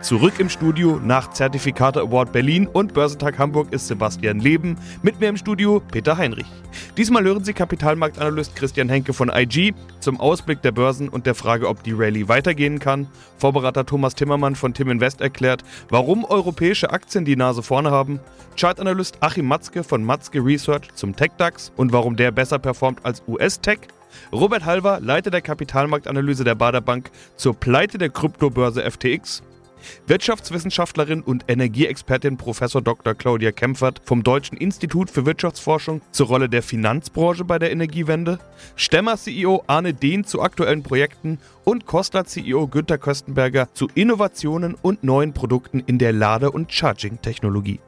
Zurück im Studio nach Zertifikate Award Berlin und Börsentag Hamburg ist Sebastian Leben. Mit mir im Studio Peter Heinrich. Diesmal hören Sie Kapitalmarktanalyst Christian Henke von IG zum Ausblick der Börsen und der Frage, ob die Rallye weitergehen kann. Vorberater Thomas Timmermann von Tim Invest erklärt, warum europäische Aktien die Nase vorne haben. Chartanalyst Achim Matzke von Matzke Research zum TechDAX und warum der besser performt als US-Tech. Robert Halver, Leiter der Kapitalmarktanalyse der Bader Bank zur Pleite der Kryptobörse FTX Wirtschaftswissenschaftlerin und Energieexpertin Prof. Dr. Claudia Kempfert vom Deutschen Institut für Wirtschaftsforschung zur Rolle der Finanzbranche bei der Energiewende, Stemmer-CEO Arne Dehn zu aktuellen Projekten und Costa-CEO Günter Köstenberger zu Innovationen und neuen Produkten in der Lade- und Charging-Technologie.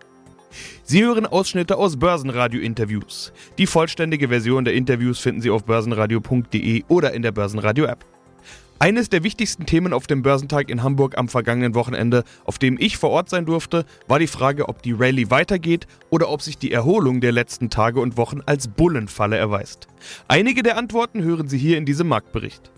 Sie hören Ausschnitte aus Börsenradio-Interviews. Die vollständige Version der Interviews finden Sie auf börsenradio.de oder in der Börsenradio-App. Eines der wichtigsten Themen auf dem Börsentag in Hamburg am vergangenen Wochenende, auf dem ich vor Ort sein durfte, war die Frage, ob die Rallye weitergeht oder ob sich die Erholung der letzten Tage und Wochen als Bullenfalle erweist. Einige der Antworten hören Sie hier in diesem Marktbericht.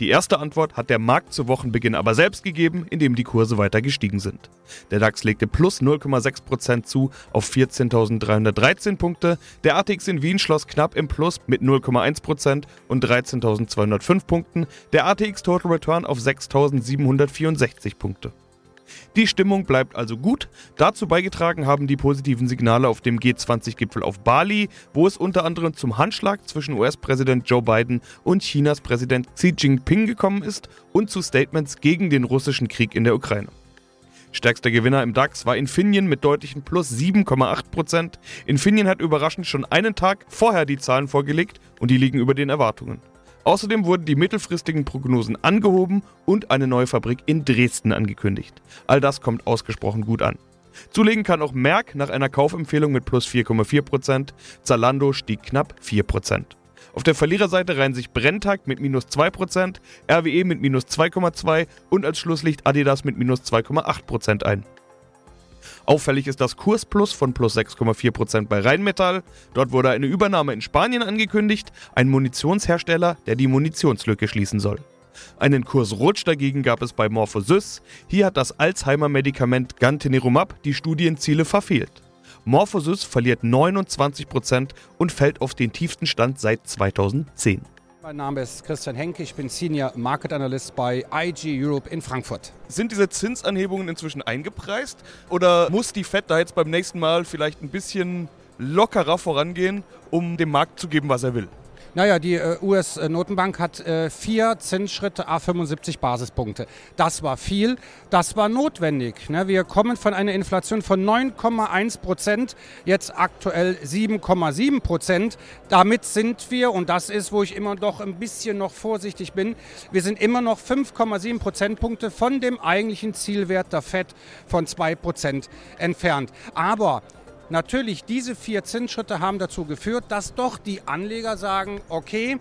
Die erste Antwort hat der Markt zu Wochenbeginn aber selbst gegeben, indem die Kurse weiter gestiegen sind. Der DAX legte plus 0,6% zu auf 14.313 Punkte, der ATX in Wien schloss knapp im Plus mit 0,1% und 13.205 Punkten, der ATX Total Return auf 6.764 Punkte. Die Stimmung bleibt also gut. Dazu beigetragen haben die positiven Signale auf dem G20-Gipfel auf Bali, wo es unter anderem zum Handschlag zwischen US-Präsident Joe Biden und Chinas Präsident Xi Jinping gekommen ist und zu Statements gegen den russischen Krieg in der Ukraine. Stärkster Gewinner im DAX war Infineon mit deutlichen plus 7,8%. Infineon hat überraschend schon einen Tag vorher die Zahlen vorgelegt und die liegen über den Erwartungen. Außerdem wurden die mittelfristigen Prognosen angehoben und eine neue Fabrik in Dresden angekündigt. All das kommt ausgesprochen gut an. Zulegen kann auch Merck nach einer Kaufempfehlung mit plus 4,4%, Zalando stieg knapp 4%. Auf der Verliererseite reihen sich Brenntag mit minus 2%, RWE mit minus 2,2% und als Schlusslicht Adidas mit minus 2,8% ein. Auffällig ist das Kursplus von plus 6,4% bei Rheinmetall. Dort wurde eine Übernahme in Spanien angekündigt, ein Munitionshersteller, der die Munitionslücke schließen soll. Einen Kursrutsch dagegen gab es bei Morphosys. Hier hat das Alzheimer-Medikament Gantenerumab die Studienziele verfehlt. Morphosys verliert 29% und fällt auf den tiefsten Stand seit 2010. Mein Name ist Christian Henke, ich bin Senior Market Analyst bei IG Europe in Frankfurt. Sind diese Zinsanhebungen inzwischen eingepreist oder muss die Fed da jetzt beim nächsten Mal vielleicht ein bisschen lockerer vorangehen, um dem Markt zu geben, was er will? Naja, die äh, US-Notenbank hat äh, vier Zinsschritte a 75 Basispunkte. Das war viel, das war notwendig. Ne? Wir kommen von einer Inflation von 9,1 Prozent, jetzt aktuell 7,7 Prozent. Damit sind wir, und das ist, wo ich immer doch ein bisschen noch vorsichtig bin, wir sind immer noch 5,7 Prozentpunkte von dem eigentlichen Zielwert der FED von 2 Prozent entfernt. Aber Natürlich, diese vier Zinsschritte haben dazu geführt, dass doch die Anleger sagen, okay,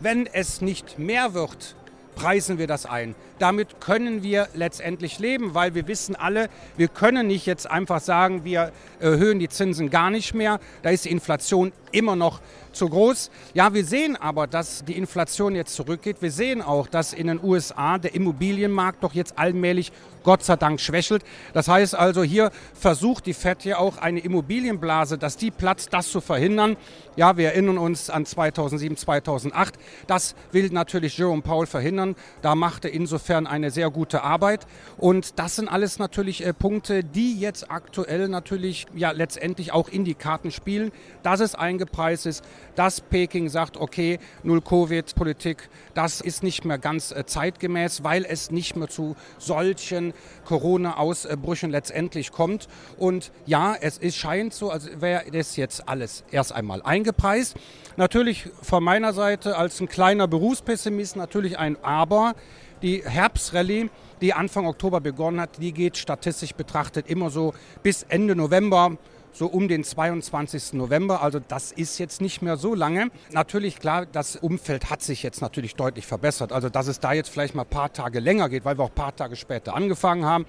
wenn es nicht mehr wird, preisen wir das ein. Damit können wir letztendlich leben, weil wir wissen alle, wir können nicht jetzt einfach sagen, wir erhöhen die Zinsen gar nicht mehr. Da ist die Inflation immer noch zu groß. Ja, wir sehen aber, dass die Inflation jetzt zurückgeht. Wir sehen auch, dass in den USA der Immobilienmarkt doch jetzt allmählich Gott sei Dank schwächelt. Das heißt also, hier versucht die FED ja auch eine Immobilienblase, dass die platzt, das zu verhindern. Ja, wir erinnern uns an 2007, 2008. Das will natürlich Jerome Powell verhindern. Da machte insofern eine sehr gute Arbeit. Und das sind alles natürlich äh, Punkte, die jetzt aktuell natürlich ja letztendlich auch in die Karten spielen, dass es eingepreist ist, dass Peking sagt, okay, null Covid-Politik, das ist nicht mehr ganz äh, zeitgemäß, weil es nicht mehr zu solchen Corona-Ausbrüchen letztendlich kommt. Und ja, es ist, scheint so, als wäre das jetzt alles erst einmal eingepreist. Natürlich von meiner Seite als ein kleiner Berufspessimist natürlich ein Aber. Die Herbstrallye, die Anfang Oktober begonnen hat, die geht statistisch betrachtet immer so bis Ende November so um den 22. November. Also das ist jetzt nicht mehr so lange. Natürlich, klar, das Umfeld hat sich jetzt natürlich deutlich verbessert. Also dass es da jetzt vielleicht mal ein paar Tage länger geht, weil wir auch ein paar Tage später angefangen haben.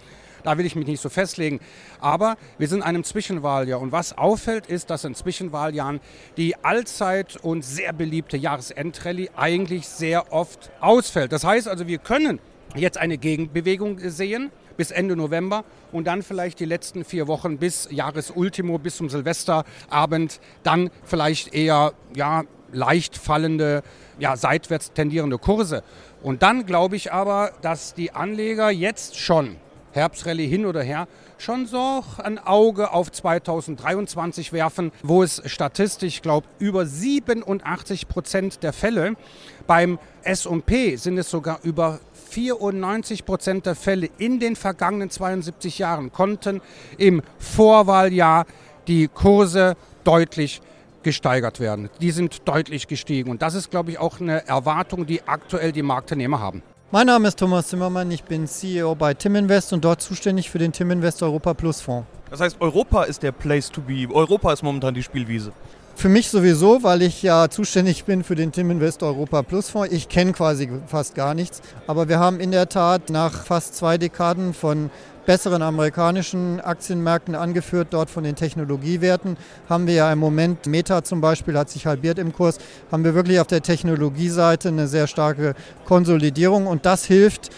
Da will ich mich nicht so festlegen. Aber wir sind in einem Zwischenwahljahr. Und was auffällt, ist, dass in Zwischenwahljahren die allzeit und sehr beliebte Jahresendrallye eigentlich sehr oft ausfällt. Das heißt also, wir können jetzt eine Gegenbewegung sehen bis Ende November und dann vielleicht die letzten vier Wochen bis Jahresultimo, bis zum Silvesterabend, dann vielleicht eher ja, leicht fallende, ja, seitwärts tendierende Kurse. Und dann glaube ich aber, dass die Anleger jetzt schon, Herbstrallye hin oder her, schon so ein Auge auf 2023 werfen, wo es statistisch, glaube über 87 Prozent der Fälle beim S&P sind es sogar über 94 Prozent der Fälle in den vergangenen 72 Jahren konnten im Vorwahljahr die Kurse deutlich gesteigert werden. Die sind deutlich gestiegen. Und das ist, glaube ich, auch eine Erwartung, die aktuell die Marktteilnehmer haben. Mein Name ist Thomas Zimmermann, ich bin CEO bei Timinvest und dort zuständig für den Timinvest Europa Plus Fonds. Das heißt, Europa ist der Place to be. Europa ist momentan die Spielwiese. Für mich sowieso, weil ich ja zuständig bin für den Tim Invest Europa Plus Fonds. Ich kenne quasi fast gar nichts. Aber wir haben in der Tat nach fast zwei Dekaden von besseren amerikanischen Aktienmärkten angeführt, dort von den Technologiewerten, haben wir ja im Moment, Meta zum Beispiel hat sich halbiert im Kurs, haben wir wirklich auf der Technologieseite eine sehr starke Konsolidierung und das hilft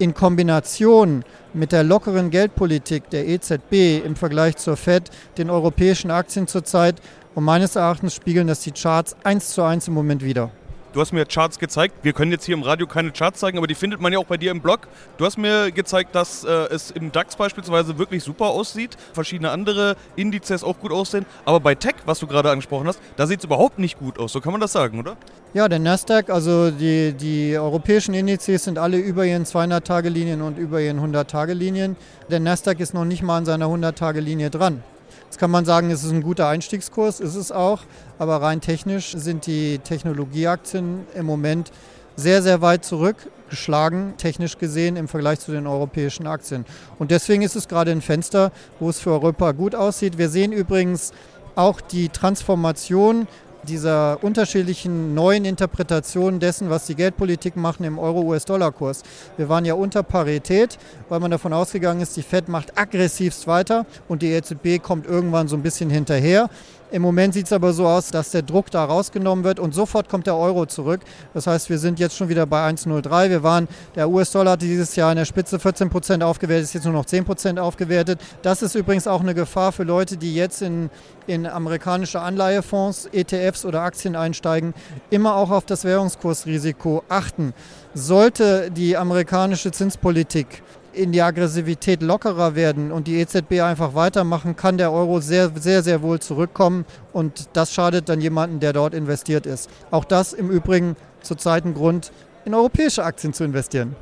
in Kombination mit der lockeren Geldpolitik der EZB im Vergleich zur Fed den europäischen Aktien zurzeit und meines Erachtens spiegeln das die Charts eins zu eins im Moment wieder. Du hast mir Charts gezeigt. Wir können jetzt hier im Radio keine Charts zeigen, aber die findet man ja auch bei dir im Blog. Du hast mir gezeigt, dass äh, es im DAX beispielsweise wirklich super aussieht, verschiedene andere Indizes auch gut aussehen. Aber bei Tech, was du gerade angesprochen hast, da sieht es überhaupt nicht gut aus. So kann man das sagen, oder? Ja, der Nasdaq, also die, die europäischen Indizes sind alle über ihren 200-Tage-Linien und über ihren 100-Tage-Linien. Der Nasdaq ist noch nicht mal an seiner 100-Tage-Linie dran. Jetzt kann man sagen, es ist ein guter Einstiegskurs, ist es auch, aber rein technisch sind die Technologieaktien im Moment sehr, sehr weit zurückgeschlagen, technisch gesehen, im Vergleich zu den europäischen Aktien. Und deswegen ist es gerade ein Fenster, wo es für Europa gut aussieht. Wir sehen übrigens auch die Transformation dieser unterschiedlichen neuen Interpretationen dessen, was die Geldpolitik machen im Euro-US-Dollar-Kurs. Wir waren ja unter Parität, weil man davon ausgegangen ist, die Fed macht aggressivst weiter und die EZB kommt irgendwann so ein bisschen hinterher. Im Moment sieht es aber so aus, dass der Druck da rausgenommen wird und sofort kommt der Euro zurück. Das heißt, wir sind jetzt schon wieder bei 1,03. Wir waren, der US-Dollar hatte dieses Jahr in der Spitze 14 Prozent aufgewertet, ist jetzt nur noch 10 Prozent aufgewertet. Das ist übrigens auch eine Gefahr für Leute, die jetzt in, in amerikanische Anleihefonds, ETFs oder Aktien einsteigen. Immer auch auf das Währungskursrisiko achten. Sollte die amerikanische Zinspolitik in die Aggressivität lockerer werden und die EZB einfach weitermachen, kann der Euro sehr, sehr, sehr wohl zurückkommen und das schadet dann jemanden, der dort investiert ist. Auch das im Übrigen zurzeit ein Grund, in europäische Aktien zu investieren.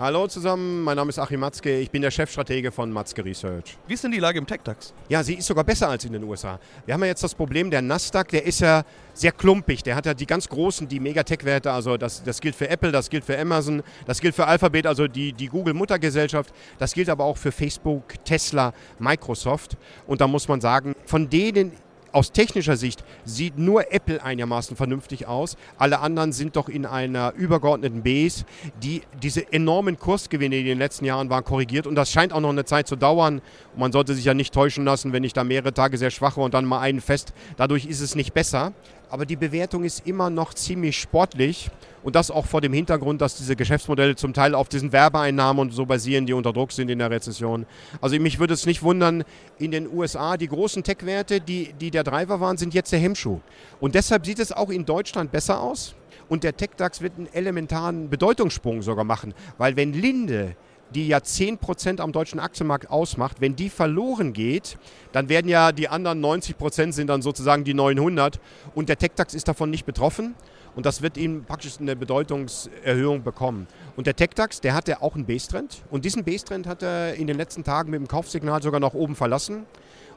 Hallo zusammen, mein Name ist Achim Matzke, ich bin der Chefstratege von Matzke Research. Wie ist denn die Lage im Tech-DAX? Ja, sie ist sogar besser als in den USA. Wir haben ja jetzt das Problem, der Nasdaq, der ist ja sehr klumpig. Der hat ja die ganz großen, die Megatech-Werte, also das, das gilt für Apple, das gilt für Amazon, das gilt für Alphabet, also die, die Google-Muttergesellschaft, das gilt aber auch für Facebook, Tesla, Microsoft. Und da muss man sagen, von denen aus technischer Sicht sieht nur Apple einigermaßen vernünftig aus. Alle anderen sind doch in einer übergeordneten Base, die diese enormen Kursgewinne, die in den letzten Jahren waren, korrigiert. Und das scheint auch noch eine Zeit zu dauern. man sollte sich ja nicht täuschen lassen, wenn ich da mehrere Tage sehr schwach war und dann mal einen fest. Dadurch ist es nicht besser aber die Bewertung ist immer noch ziemlich sportlich. Und das auch vor dem Hintergrund, dass diese Geschäftsmodelle zum Teil auf diesen Werbeeinnahmen und so basieren, die unter Druck sind in der Rezession. Also mich würde es nicht wundern, in den USA die großen Tech-Werte, die, die der Driver waren, sind jetzt der Hemmschuh. Und deshalb sieht es auch in Deutschland besser aus. Und der Tech-DAX wird einen elementaren Bedeutungssprung sogar machen. Weil wenn Linde die ja 10% am deutschen Aktienmarkt ausmacht, wenn die verloren geht, dann werden ja die anderen 90% sind dann sozusagen die 900 und der TechDAX ist davon nicht betroffen und das wird ihm praktisch eine Bedeutungserhöhung bekommen. Und der TechDAX, der hatte auch einen Base-Trend und diesen Base-Trend hat er in den letzten Tagen mit dem Kaufsignal sogar nach oben verlassen.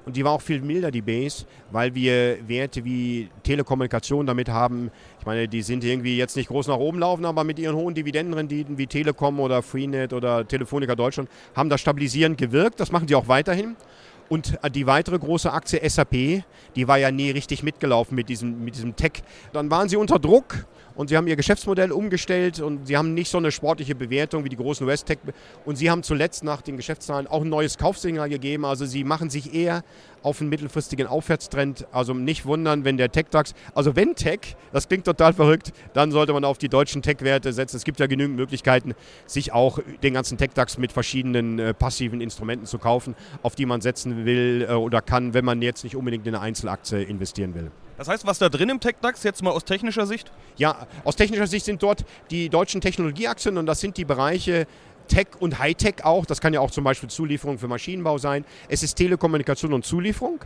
Und die war auch viel milder, die Base, weil wir Werte wie Telekommunikation damit haben. Ich meine, die sind irgendwie jetzt nicht groß nach oben laufen, aber mit ihren hohen Dividendenrenditen wie Telekom oder Freenet oder Telefonica Deutschland haben da stabilisierend gewirkt. Das machen die auch weiterhin. Und die weitere große Aktie SAP, die war ja nie richtig mitgelaufen mit diesem, mit diesem Tech. Dann waren sie unter Druck und sie haben ihr Geschäftsmodell umgestellt und sie haben nicht so eine sportliche Bewertung wie die großen US-Tech. Und sie haben zuletzt nach den Geschäftszahlen auch ein neues Kaufsignal gegeben. Also sie machen sich eher auf einen mittelfristigen Aufwärtstrend. Also nicht wundern, wenn der Tech-DAX, also wenn Tech, das klingt total verrückt, dann sollte man auf die deutschen Tech-Werte setzen. Es gibt ja genügend Möglichkeiten, sich auch den ganzen Tech-DAX mit verschiedenen äh, passiven Instrumenten zu kaufen, auf die man setzen will äh, oder kann, wenn man jetzt nicht unbedingt in eine Einzelaktie investieren will. Das heißt, was da drin im TechDAX, jetzt mal aus technischer Sicht? Ja, aus technischer Sicht sind dort die deutschen Technologieaktien und das sind die Bereiche Tech und Hightech auch. Das kann ja auch zum Beispiel Zulieferung für Maschinenbau sein. Es ist Telekommunikation und Zulieferung.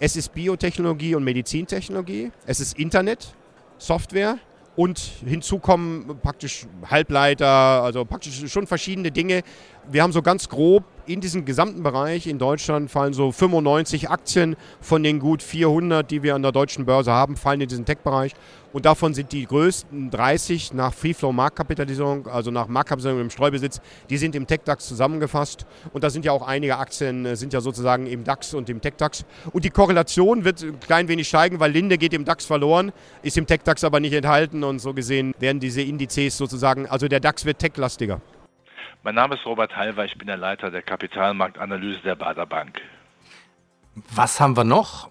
Es ist Biotechnologie und Medizintechnologie. Es ist Internet, Software. Und hinzu kommen praktisch Halbleiter, also praktisch schon verschiedene Dinge. Wir haben so ganz grob in diesem gesamten Bereich in Deutschland fallen so 95 Aktien von den gut 400, die wir an der deutschen Börse haben, fallen in diesen Tech-Bereich. Und davon sind die größten 30 nach Free Flow Marktkapitalisierung, also nach Marktkapitalisierung im Streubesitz, die sind im Tech-DAX zusammengefasst. Und da sind ja auch einige Aktien, äh, sind ja sozusagen im DAX und im Tech-DAX. Und die Korrelation wird ein klein wenig steigen, weil Linde geht im DAX verloren, ist im Tech-DAX aber nicht enthalten. Und so gesehen werden diese Indizes sozusagen, also der DAX wird tech-lastiger. Mein Name ist Robert Halver, ich bin der Leiter der Kapitalmarktanalyse der Bader Bank. Was haben wir noch?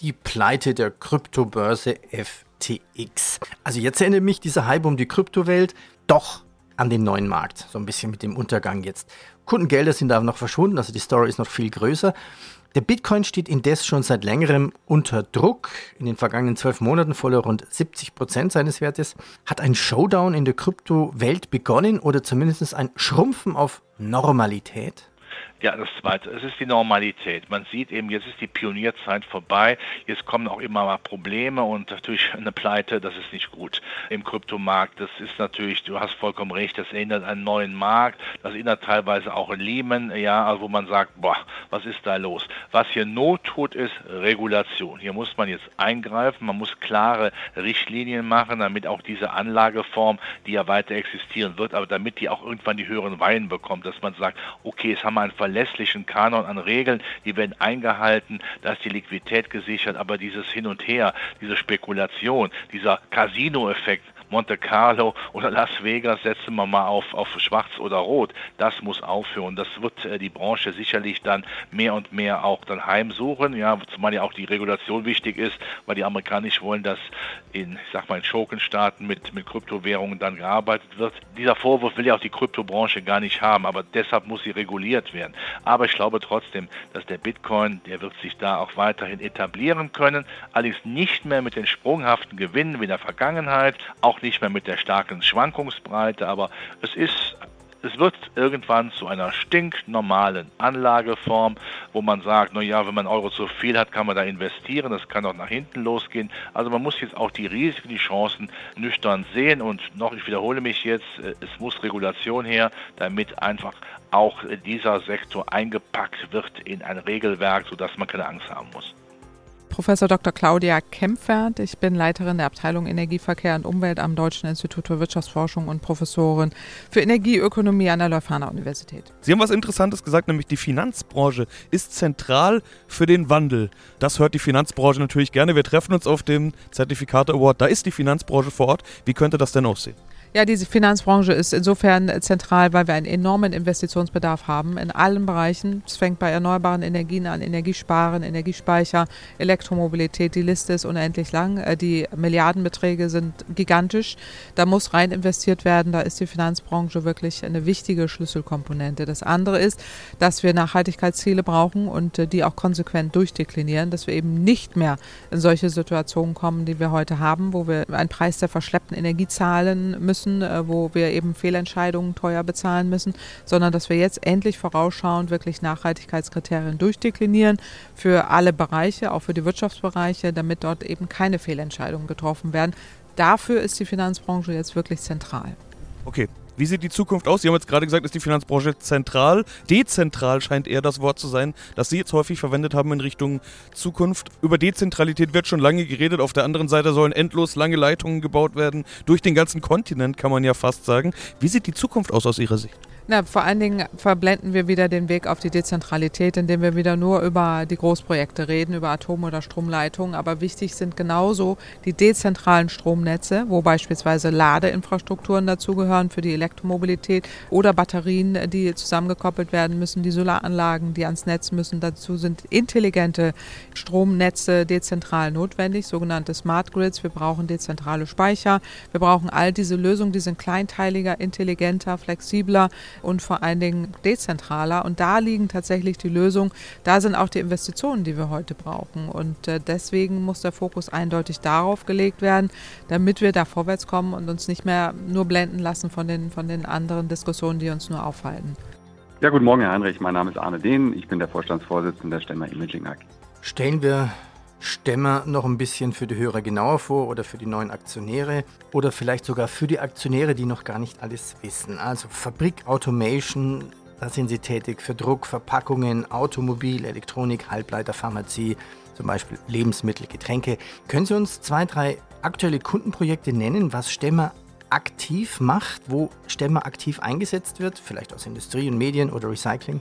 Die Pleite der Kryptobörse FTX. Also jetzt erinnert mich dieser Hype um die Kryptowelt doch an den neuen Markt. So ein bisschen mit dem Untergang jetzt. Kundengelder sind aber noch verschwunden, also die Story ist noch viel größer. Der Bitcoin steht indes schon seit längerem unter Druck. In den vergangenen zwölf Monaten verlor rund 70 Prozent seines Wertes. Hat ein Showdown in der Kryptowelt begonnen oder zumindest ein Schrumpfen auf Normalität? Ja, das Zweite, es ist die Normalität. Man sieht eben, jetzt ist die Pionierzeit vorbei, jetzt kommen auch immer mal Probleme und natürlich eine Pleite, das ist nicht gut im Kryptomarkt. Das ist natürlich, du hast vollkommen recht, das erinnert an einen neuen Markt, das erinnert teilweise auch an Lehman, ja, also wo man sagt, boah, was ist da los? Was hier Not tut, ist Regulation. Hier muss man jetzt eingreifen, man muss klare Richtlinien machen, damit auch diese Anlageform, die ja weiter existieren wird, aber damit die auch irgendwann die höheren Weinen bekommt, dass man sagt, okay, es haben wir einen verlässlichen Kanon an Regeln, die werden eingehalten, da ist die Liquidität gesichert, aber dieses Hin und Her, diese Spekulation, dieser Casino-Effekt, Monte Carlo oder Las Vegas setzen wir mal auf, auf schwarz oder rot. Das muss aufhören. Das wird äh, die Branche sicherlich dann mehr und mehr auch dann heimsuchen, ja, zumal ja auch die Regulation wichtig ist, weil die Amerikaner nicht wollen, dass in, ich sag mal, in Schurkenstaaten mit, mit Kryptowährungen dann gearbeitet wird. Dieser Vorwurf will ja auch die Kryptobranche gar nicht haben, aber deshalb muss sie reguliert werden. Aber ich glaube trotzdem, dass der Bitcoin, der wird sich da auch weiterhin etablieren können, allerdings nicht mehr mit den sprunghaften Gewinnen wie in der Vergangenheit, auch auch nicht mehr mit der starken Schwankungsbreite, aber es ist es wird irgendwann zu einer stinknormalen Anlageform, wo man sagt, naja, wenn man Euro zu viel hat, kann man da investieren, das kann auch nach hinten losgehen. Also man muss jetzt auch die Risiken, die Chancen nüchtern sehen und noch, ich wiederhole mich jetzt, äh, es muss Regulation her, damit einfach auch dieser Sektor eingepackt wird in ein Regelwerk, sodass man keine Angst haben muss. Professor Dr. Claudia Kempfert. Ich bin Leiterin der Abteilung Energieverkehr und Umwelt am Deutschen Institut für Wirtschaftsforschung und Professorin für Energieökonomie an der Leuphana Universität. Sie haben was Interessantes gesagt, nämlich die Finanzbranche ist zentral für den Wandel. Das hört die Finanzbranche natürlich gerne. Wir treffen uns auf dem Zertifikate Award. Da ist die Finanzbranche vor Ort. Wie könnte das denn aussehen? Ja, diese Finanzbranche ist insofern zentral, weil wir einen enormen Investitionsbedarf haben in allen Bereichen. Es fängt bei erneuerbaren Energien an, Energiesparen, Energiespeicher, Elektromobilität. Die Liste ist unendlich lang. Äh, die Milliardenbeträge sind gigantisch. Da muss rein investiert werden. Da ist die Finanzbranche wirklich eine wichtige Schlüsselkomponente. Das andere ist, dass wir Nachhaltigkeitsziele brauchen und äh, die auch konsequent durchdeklinieren, dass wir eben nicht mehr in solche Situationen kommen, die wir heute haben, wo wir einen Preis der verschleppten Energie zahlen müssen müssen, äh, wo wir eben Fehlentscheidungen teuer bezahlen müssen, sondern dass wir jetzt endlich vorausschauend wirklich Nachhaltigkeitskriterien durchdeklinieren für alle Bereiche, auch für die Wirtschaftsbereiche, damit dort eben keine Fehlentscheidungen getroffen werden. Dafür ist die Finanzbranche jetzt wirklich zentral. Okay, wie sieht die Zukunft aus? Sie haben jetzt gerade gesagt, ist die Finanzbranche zentral. Dezentral scheint eher das Wort zu sein, das Sie jetzt häufig verwendet haben in Richtung Zukunft. Über Dezentralität wird schon lange geredet. Auf der anderen Seite sollen endlos lange Leitungen gebaut werden. Durch den ganzen Kontinent kann man ja fast sagen. Wie sieht die Zukunft aus aus Ihrer Sicht? Na, vor allen Dingen verblenden wir wieder den Weg auf die Dezentralität, indem wir wieder nur über die Großprojekte reden, über Atom- oder Stromleitungen. Aber wichtig sind genauso die dezentralen Stromnetze, wo beispielsweise Ladeinfrastrukturen dazugehören für die Elektromobilität oder Batterien, die zusammengekoppelt werden müssen, die Solaranlagen, die ans Netz müssen. Dazu sind intelligente Stromnetze dezentral notwendig, sogenannte Smart Grids. Wir brauchen dezentrale Speicher. Wir brauchen all diese Lösungen, die sind kleinteiliger, intelligenter, flexibler und vor allen Dingen dezentraler. Und da liegen tatsächlich die Lösungen. Da sind auch die Investitionen, die wir heute brauchen. Und äh, deswegen muss der Fokus eindeutig darauf gelegt werden, damit wir da vorwärts kommen und uns nicht mehr nur blenden lassen von den, von den anderen Diskussionen, die uns nur aufhalten. Ja, guten Morgen, Herr Heinrich. Mein Name ist Arne Dehn. Ich bin der Vorstandsvorsitzende der Stemmer Imaging AG. Stellen wir Stämmer noch ein bisschen für die Hörer genauer vor oder für die neuen Aktionäre oder vielleicht sogar für die Aktionäre, die noch gar nicht alles wissen. Also Fabrik Automation, da sind Sie tätig für Druck, Verpackungen, Automobil, Elektronik, Halbleiter, Pharmazie, zum Beispiel Lebensmittel, Getränke. Können Sie uns zwei, drei aktuelle Kundenprojekte nennen, was Stämmer aktiv macht, wo Stämmer aktiv eingesetzt wird, vielleicht aus Industrie und Medien oder Recycling?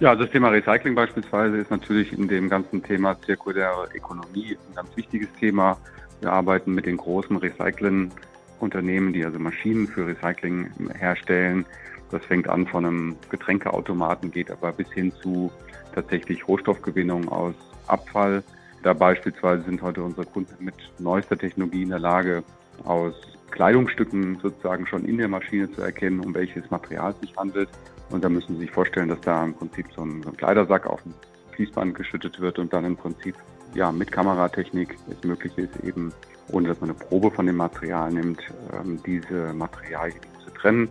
Ja, also das Thema Recycling beispielsweise ist natürlich in dem ganzen Thema zirkuläre Ökonomie ein ganz wichtiges Thema. Wir arbeiten mit den großen Recycling-Unternehmen, die also Maschinen für Recycling herstellen. Das fängt an von einem Getränkeautomaten, geht aber bis hin zu tatsächlich Rohstoffgewinnung aus Abfall. Da beispielsweise sind heute unsere Kunden mit neuester Technologie in der Lage, aus Kleidungsstücken sozusagen schon in der Maschine zu erkennen, um welches Material es sich handelt. Und da müssen Sie sich vorstellen, dass da im Prinzip so ein, so ein Kleidersack auf ein Fließband geschüttet wird und dann im Prinzip ja mit Kameratechnik es möglich ist, eben ohne dass man eine Probe von dem Material nimmt, ähm, diese Materialien zu trennen.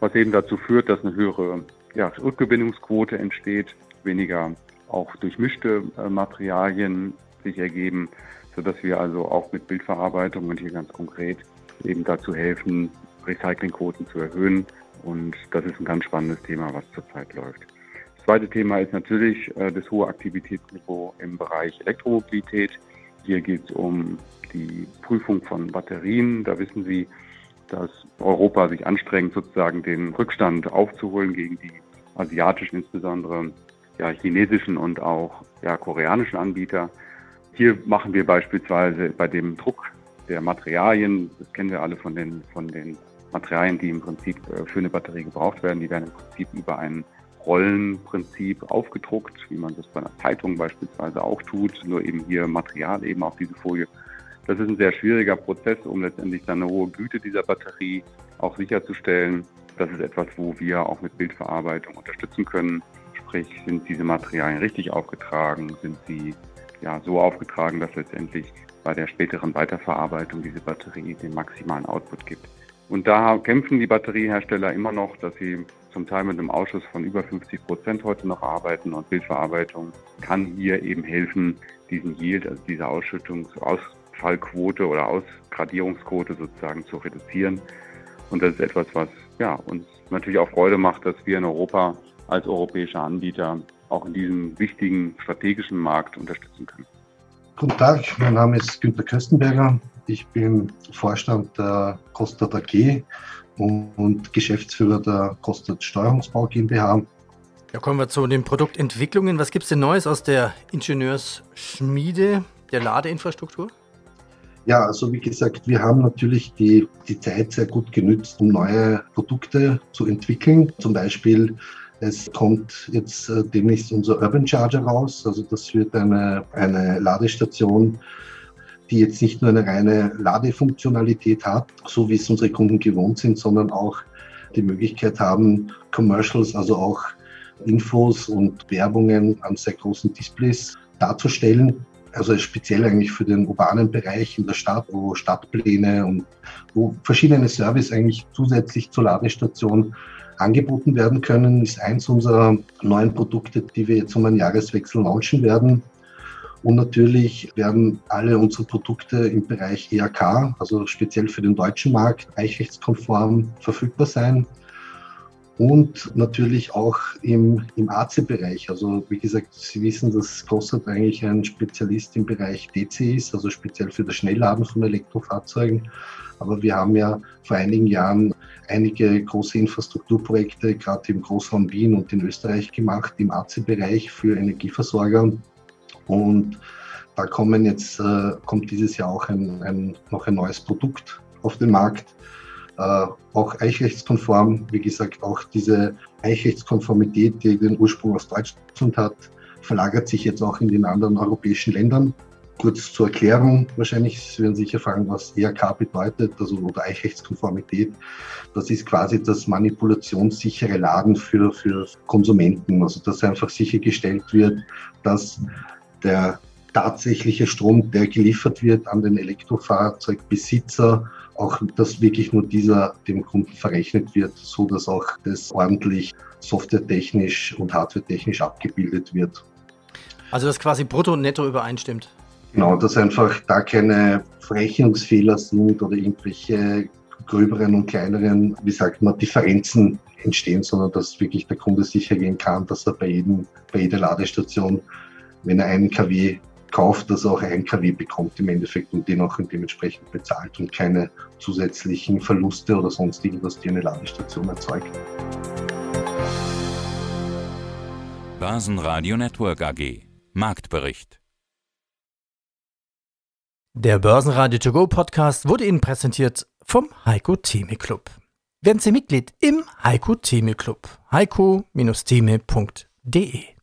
Was eben dazu führt, dass eine höhere ja, Rückgewinnungsquote entsteht, weniger auch durchmischte äh, Materialien sich ergeben, sodass wir also auch mit Bildverarbeitung und hier ganz konkret eben dazu helfen, Recyclingquoten zu erhöhen und das ist ein ganz spannendes Thema, was zurzeit läuft. Das zweite Thema ist natürlich äh, das hohe Aktivitätsniveau im Bereich Elektromobilität. Hier geht es um die Prüfung von Batterien. Da wissen Sie, dass Europa sich anstrengt, sozusagen den Rückstand aufzuholen gegen die asiatischen, insbesondere ja, chinesischen und auch ja, koreanischen Anbieter. Hier machen wir beispielsweise bei dem Druck der Materialien, das kennen wir alle von den, von den Materialien, die im Prinzip äh, für eine Batterie gebraucht werden, die werden im Prinzip über ein Rollenprinzip aufgedruckt, wie man das bei einer Zeitung beispielsweise auch tut, nur eben hier Material eben auf diese Folie. Das ist ein sehr schwieriger Prozess, um letztendlich dann eine hohe Güte dieser Batterie auch sicherzustellen. Das ist etwas, wo wir auch mit Bildverarbeitung unterstützen können. Sprich, sind diese Materialien richtig aufgetragen, sind sie ja so aufgetragen, dass letztendlich bei der späteren Weiterverarbeitung diese Batterie den maximalen Output gibt. Und da kämpfen die Batteriehersteller immer noch, dass sie zum Teil mit einem Ausschuss von über 50 Prozent heute noch arbeiten und Bildverarbeitung kann hier eben helfen, diesen Yield, also diese Ausschüttungs-, Ausfallquote oder Ausgradierungsquote sozusagen zu reduzieren. Und das ist etwas, was ja, uns natürlich auch Freude macht, dass wir in Europa als europäischer Anbieter auch in diesem wichtigen strategischen Markt unterstützen können. Guten Tag, mein Name ist Günter Köstenberger. Ich bin Vorstand der Kostat AG und Geschäftsführer der Kostat Steuerungsbau GmbH. Ja, kommen wir zu den Produktentwicklungen. Was gibt es denn Neues aus der Ingenieursschmiede der Ladeinfrastruktur? Ja, also wie gesagt, wir haben natürlich die, die Zeit sehr gut genützt, um neue Produkte zu entwickeln. Zum Beispiel, es kommt jetzt äh, demnächst unser Urban Charger raus. Also das wird eine, eine Ladestation die jetzt nicht nur eine reine Ladefunktionalität hat, so wie es unsere Kunden gewohnt sind, sondern auch die Möglichkeit haben, Commercials, also auch Infos und Werbungen an sehr großen Displays darzustellen. Also speziell eigentlich für den urbanen Bereich in der Stadt, wo Stadtpläne und wo verschiedene Services eigentlich zusätzlich zur Ladestation angeboten werden können, ist eins unserer neuen Produkte, die wir jetzt um einen Jahreswechsel launchen werden. Und natürlich werden alle unsere Produkte im Bereich ERK, also speziell für den deutschen Markt, eichrechtskonform verfügbar sein. Und natürlich auch im, im AC-Bereich. Also wie gesagt, Sie wissen, dass Gossard eigentlich ein Spezialist im Bereich DC ist, also speziell für das Schnellladen von Elektrofahrzeugen. Aber wir haben ja vor einigen Jahren einige große Infrastrukturprojekte, gerade im Großraum Wien und in Österreich gemacht, im AC-Bereich für Energieversorger. Und da kommen jetzt, äh, kommt dieses Jahr auch ein, ein, noch ein neues Produkt auf den Markt, äh, auch eichrechtskonform. Wie gesagt, auch diese Eichrechtskonformität, die den Ursprung aus Deutschland hat, verlagert sich jetzt auch in den anderen europäischen Ländern. Kurz zur Erklärung, wahrscheinlich Sie werden sicher fragen, was ERK bedeutet, also oder Eichrechtskonformität. Das ist quasi das manipulationssichere Laden für, für Konsumenten. Also dass einfach sichergestellt wird, dass der tatsächliche Strom, der geliefert wird an den Elektrofahrzeugbesitzer, auch dass wirklich nur dieser dem Kunden verrechnet wird, so dass auch das ordentlich softwaretechnisch und hardwaretechnisch abgebildet wird. Also dass quasi brutto und netto übereinstimmt. Genau, dass einfach da keine Verrechnungsfehler sind oder irgendwelche gröberen und kleineren, wie sagt man, Differenzen entstehen, sondern dass wirklich der Kunde sicher gehen kann, dass er bei, jedem, bei jeder Ladestation, wenn er einen kW kauft, dass er auch einen kW bekommt im Endeffekt und den auch dementsprechend bezahlt und keine zusätzlichen Verluste oder sonst irgendwas, die eine Ladestation erzeugt. Börsenradio Network AG Marktbericht Der Börsenradio To Go Podcast wurde Ihnen präsentiert vom Heiko Theme Club. Werden Sie Mitglied im Heiko Theme Club. heiko-theme.de